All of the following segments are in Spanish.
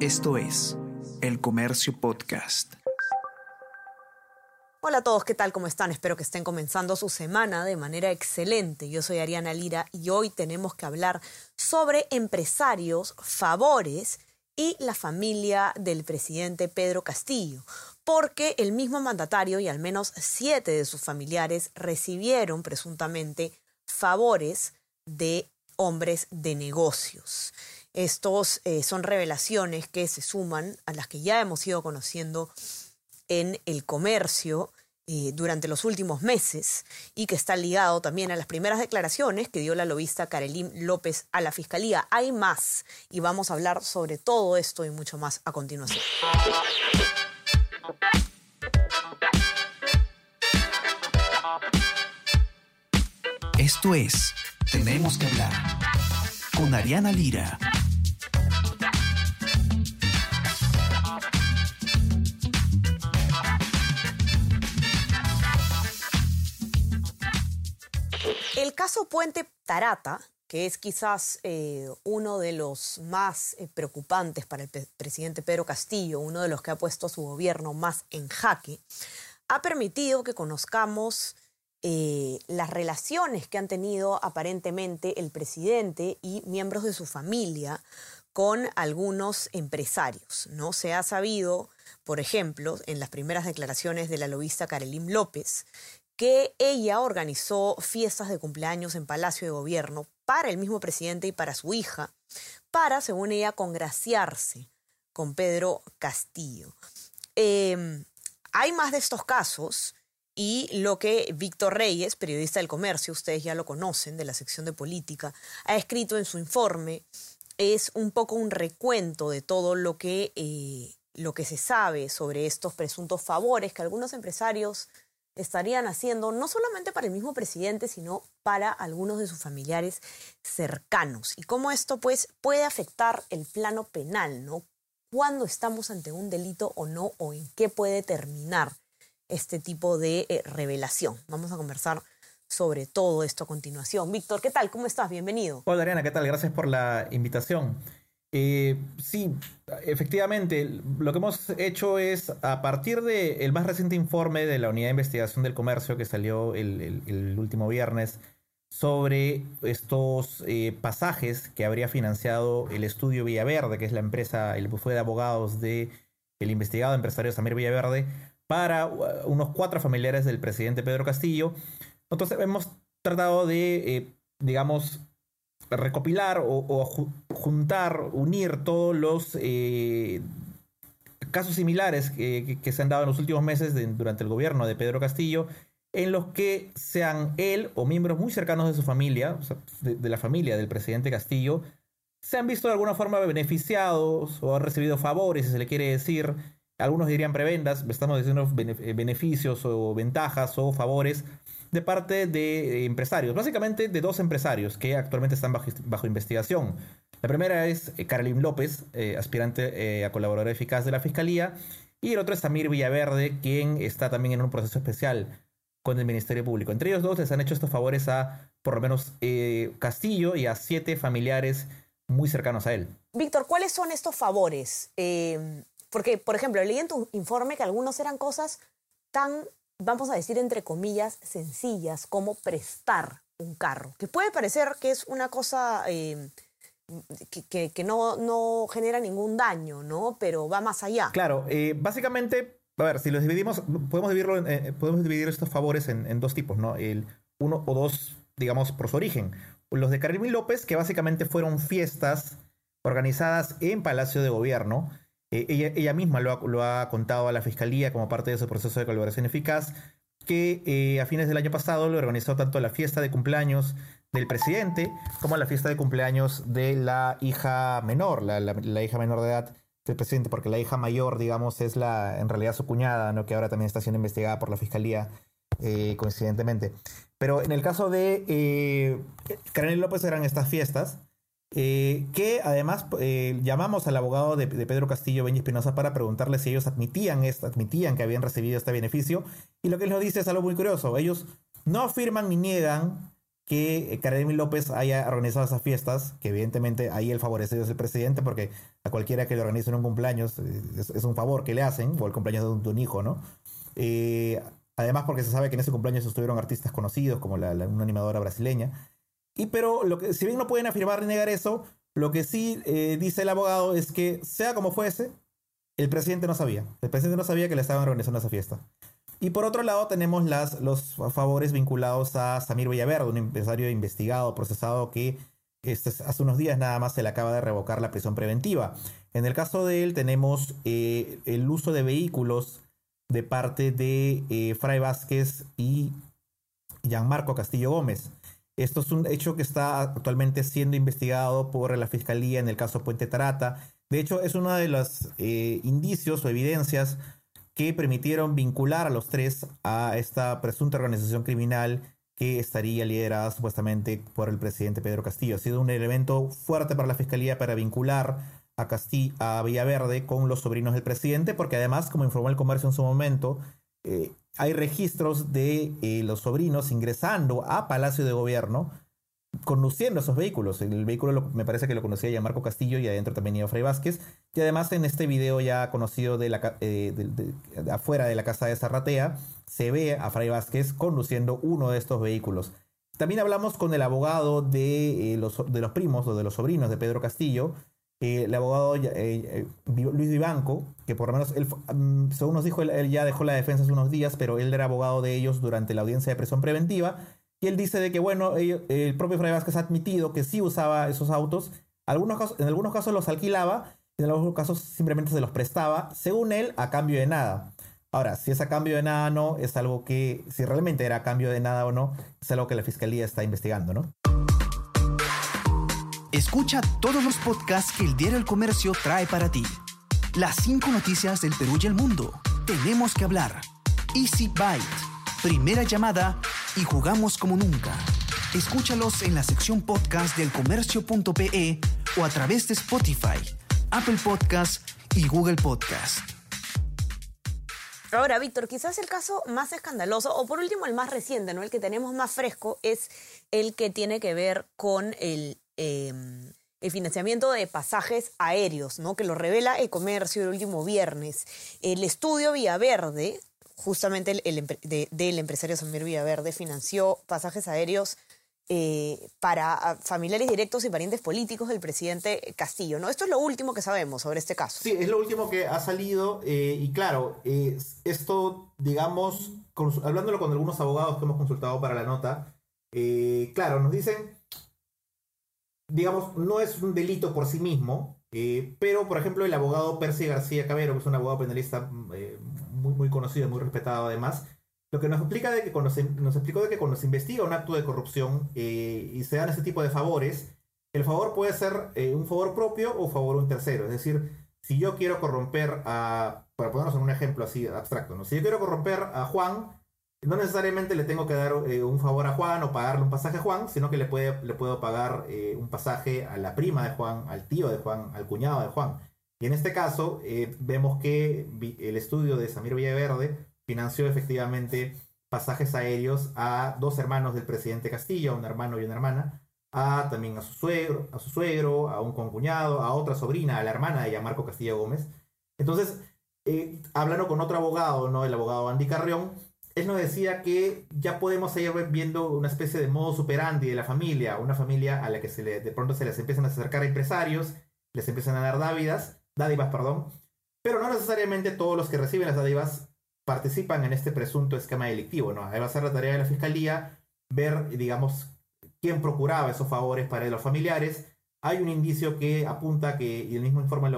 Esto es El Comercio Podcast. Hola a todos, ¿qué tal? ¿Cómo están? Espero que estén comenzando su semana de manera excelente. Yo soy Ariana Lira y hoy tenemos que hablar sobre empresarios, favores y la familia del presidente Pedro Castillo, porque el mismo mandatario y al menos siete de sus familiares recibieron presuntamente favores de hombres de negocios. Estos eh, son revelaciones que se suman a las que ya hemos ido conociendo en el comercio eh, durante los últimos meses y que está ligado también a las primeras declaraciones que dio la lobista Karelim López a la Fiscalía. Hay más y vamos a hablar sobre todo esto y mucho más a continuación. Esto es Tenemos que hablar con Ariana Lira. El caso Puente Tarata, que es quizás eh, uno de los más eh, preocupantes para el presidente Pedro Castillo, uno de los que ha puesto a su gobierno más en jaque, ha permitido que conozcamos eh, las relaciones que han tenido aparentemente el presidente y miembros de su familia con algunos empresarios. ¿no? Se ha sabido, por ejemplo, en las primeras declaraciones de la lobista Karelim López, que ella organizó fiestas de cumpleaños en Palacio de Gobierno para el mismo presidente y para su hija, para, según ella, congraciarse con Pedro Castillo. Em, hay más de estos casos y lo que Víctor Reyes, periodista del comercio, ustedes ya lo conocen, de la sección de política, ha escrito en su informe es un poco un recuento de todo lo que, eh, lo que se sabe sobre estos presuntos favores que algunos empresarios estarían haciendo no solamente para el mismo presidente, sino para algunos de sus familiares cercanos. Y cómo esto pues puede afectar el plano penal, ¿no? ¿Cuándo estamos ante un delito o no? ¿O en qué puede terminar este tipo de eh, revelación? Vamos a conversar sobre todo esto a continuación. Víctor, ¿qué tal? ¿Cómo estás? Bienvenido. Hola Ariana, ¿qué tal? Gracias por la invitación. Eh, sí, efectivamente, lo que hemos hecho es, a partir del más reciente informe de la Unidad de Investigación del Comercio que salió el, último viernes, sobre estos eh, pasajes que habría financiado el estudio Villaverde, que es la empresa, el bufete de abogados del el investigado empresario Samir Villaverde, para uh, unos cuatro familiares del presidente Pedro Castillo. Entonces hemos tratado de, eh, digamos, recopilar o, juntar, unir todos los eh, casos similares que, se han dado en los últimos meses durante el gobierno de Pedro Castillo, en los que sean él o miembros muy cercanos de su familia, de, la familia del presidente Castillo, se han visto de alguna forma beneficiados o han recibido favores, si se le quiere decir. Algunos dirían prebendas, estamos diciendo beneficios o ventajas o favores de parte de empresarios, básicamente de dos empresarios que actualmente están bajo, investigación. La primera es eh, López, eh, aspirante eh, a colaborador eficaz de la Fiscalía, y el otro es Samir Villaverde, quien está también en un proceso especial con el Ministerio Público. Entre ellos dos les han hecho estos favores a por lo menos eh, Castillo y a siete familiares muy cercanos a él. Víctor, ¿cuáles son estos favores? porque, por ejemplo, leí en tu informe que algunos eran cosas tan vamos a decir entre comillas, sencillas como prestar un carro, que puede parecer que es una cosa eh, que, no, no, genera ningún daño, ¿no? Pero va más allá. Claro, eh, básicamente, a ver, si los dividimos, podemos, dividirlo eh, podemos dividir estos favores en, dos tipos, ¿no? El uno o dos, digamos, por su origen. Los de Karim López, que básicamente fueron fiestas organizadas en Palacio de Gobierno, eh, ella, misma lo ha, contado a la Fiscalía como parte de su proceso de colaboración eficaz, que eh, a fines del año pasado le organizó tanto la fiesta de cumpleaños del presidente como la fiesta de cumpleaños de la hija menor, la, hija menor de edad del presidente, porque la hija mayor, digamos, es la en realidad su cuñada, ¿no? que ahora también está siendo investigada por la Fiscalía eh, coincidentemente. Pero en el caso de eh, Karen López eran estas fiestas eh, que además eh, llamamos al abogado de, Pedro Castillo, Benji Espinosa, para preguntarle si ellos admitían admitían que habían recibido este beneficio. Y lo que él nos dice es algo muy curioso. Ellos no afirman ni niegan que Karemi López haya organizado esas fiestas, que evidentemente ahí el favorecido es el presidente, porque a cualquiera que le organice un cumpleaños eh, es, un favor que le hacen, o el cumpleaños de un, hijo, ¿no? Eh, además porque se sabe que en ese cumpleaños estuvieron artistas conocidos, como la, una animadora brasileña. Y pero, lo que, si bien no pueden afirmar ni negar eso, lo que sí eh, dice el abogado es que, sea como fuese, el presidente no sabía. El presidente no sabía que le estaban organizando esa fiesta. Y por otro lado tenemos las, los favores vinculados a Samir Villaverde, un empresario investigado, procesado que este, hace unos días nada más se le acaba de revocar la prisión preventiva. En el caso de él tenemos eh, el uso de vehículos de parte de eh, Fray Vázquez y Gianmarco Castillo Gómez. Esto es un hecho que está actualmente siendo investigado por la Fiscalía en el caso Puente Tarata. De hecho, es uno de los eh, indicios o evidencias que permitieron vincular a los tres a esta presunta organización criminal que estaría liderada supuestamente por el presidente Pedro Castillo. Ha sido un elemento fuerte para la fiscalía para vincular a Castillo, a Villaverde con los sobrinos del presidente, porque además, como informó el comercio en su momento, eh, hay registros de eh, los sobrinos ingresando a Palacio de Gobierno conduciendo esos vehículos. El vehículo me parece que lo conocía ya Marco Castillo y adentro también iba Fray Vázquez. Y además en este video ya conocido de, eh, afuera de la casa de Zarratea, se ve a Fray Vázquez conduciendo uno de estos vehículos. También hablamos con el abogado de, eh, de los primos o de los sobrinos de Pedro Castillo, eh, el abogado Luis Vivanco, que por lo menos, él, mm, según nos dijo, él, ya dejó la defensa hace unos días, pero él era abogado de ellos durante la audiencia de presión preventiva y él dice de que, bueno, el propio Fray Vázquez ha admitido que sí usaba esos autos. Algunos en algunos casos los alquilaba, en algunos casos simplemente se los prestaba, según él, a cambio de nada. Ahora, si es a cambio de nada o no, es algo que, si realmente era a cambio de nada o no, es algo que la fiscalía está investigando, ¿no? Escucha todos los podcasts que el Diario El Comercio trae para ti. Las cinco noticias del Perú y el mundo. Tenemos que hablar. Easy Byte primera llamada y jugamos como nunca. Escúchalos en la sección podcast del comercio.pe o a través de Spotify, Apple Podcast y Google Podcast. Ahora, Víctor, quizás el caso más escandaloso, o por último el más reciente, ¿no? el que tenemos más fresco, es el que tiene que ver con el, em, el financiamiento de pasajes aéreos, ¿no? que lo revela el comercio el último viernes. El estudio Villaverde justamente el, del empresario Samir Villaverde financió pasajes aéreos eh, para ah, familiares directos y parientes políticos del presidente Castillo. ¿no? Esto es lo último que sabemos sobre este caso. Sí, es lo último que ha salido eh, y claro, esto, digamos, hablándolo con algunos abogados que hemos consultado para la nota, eh, claro, nos dicen, digamos, no es un delito por sí mismo, pero por ejemplo el abogado Percy García Cabero, que es un abogado penalista muy, muy conocido, muy respetado además, lo que nos explica de que cuando se, nos explicó de que cuando se investiga un acto de corrupción eh, y se dan ese tipo de favores, el favor puede ser eh, un favor propio o favor un tercero. Es decir, si yo quiero corromper a, para ponernos en un ejemplo así abstracto, ¿no? si yo quiero corromper a Juan, no necesariamente le tengo que dar eh, un favor a Juan o pagarle un pasaje a Juan, sino que le, le puedo pagar un pasaje a la prima de Juan, al tío de Juan, al cuñado de Juan. Y en este caso, eh, vemos que el estudio de Samir Villaverde financió efectivamente pasajes aéreos a dos hermanos del presidente Castillo, un hermano y una hermana, a también a su suegro, a su suegro, a un concuñado, a otra sobrina, a la hermana de Marco Castillo Gómez. Entonces, eh, hablando con otro abogado, ¿no? El abogado Andy Carrión, él nos decía que ya podemos ir viendo una especie de modo superandi de la familia, una familia a la que de pronto se les empiezan a acercar empresarios, les empiezan a dar dávidas, dádivas, perdón, pero no necesariamente todos los que reciben las dádivas participan en este presunto esquema delictivo, ¿no? Ahí va a ser la tarea de la fiscalía ver, digamos, quién procuraba esos favores para los familiares. Hay un indicio que apunta que, y el mismo informe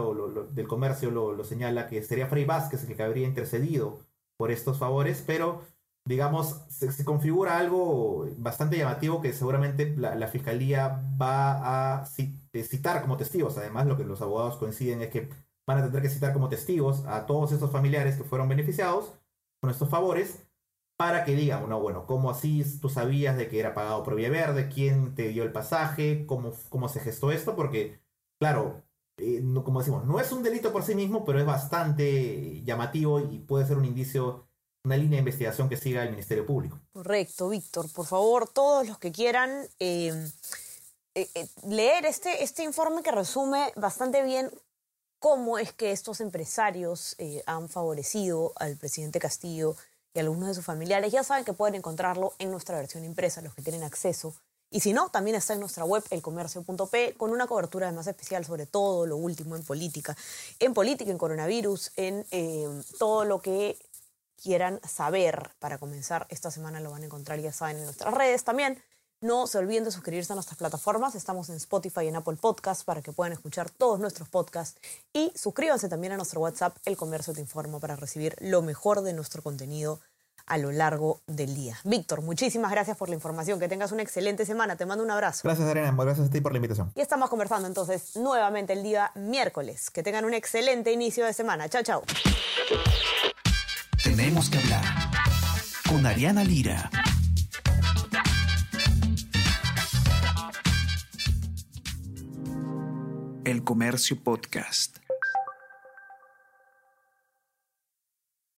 del comercio lo, señala, que sería Frey Vázquez el que habría intercedido por estos favores, pero digamos, se, configura algo bastante llamativo que seguramente la, fiscalía va a citar como testigos. Además, lo que los abogados coinciden es que van a tener que citar como testigos a todos esos familiares que fueron beneficiados con estos favores para que digan, bueno, bueno, ¿cómo así tú sabías de que era pagado por Vía Verde? ¿Quién te dio el pasaje? ¿Cómo, cómo se gestó esto? Porque, claro, eh, como decimos, no es un delito por sí mismo, pero es bastante llamativo y puede ser un indicio una línea de investigación que siga el Ministerio Público. Correcto, Víctor. Por favor, todos los que quieran eh, eh, eh, leer este, este informe que resume bastante bien cómo es que estos empresarios han favorecido al presidente Castillo y a algunos de sus familiares, ya saben que pueden encontrarlo en nuestra versión impresa, los que tienen acceso. Y si no, también está en nuestra web, elcomercio.p, con una cobertura más especial sobre todo lo último en política. En política, en coronavirus, en todo lo que quieran saber para comenzar esta semana lo van a encontrar, ya saben, en nuestras redes también. No se olviden de suscribirse a nuestras plataformas. Estamos en Spotify y en Apple Podcasts para que puedan escuchar todos nuestros podcasts. Y suscríbanse también a nuestro WhatsApp, El Comercio Te Informa, para recibir lo mejor de nuestro contenido a lo largo del día. Víctor, muchísimas gracias por la información. Que tengas una excelente semana. Te mando un abrazo. Gracias, Arena. Gracias a ti por la invitación. Y estamos conversando entonces nuevamente el día miércoles. Que tengan un excelente inicio de semana. Chao, chao. Tenemos que hablar con Ariana Lira. El Comercio Podcast.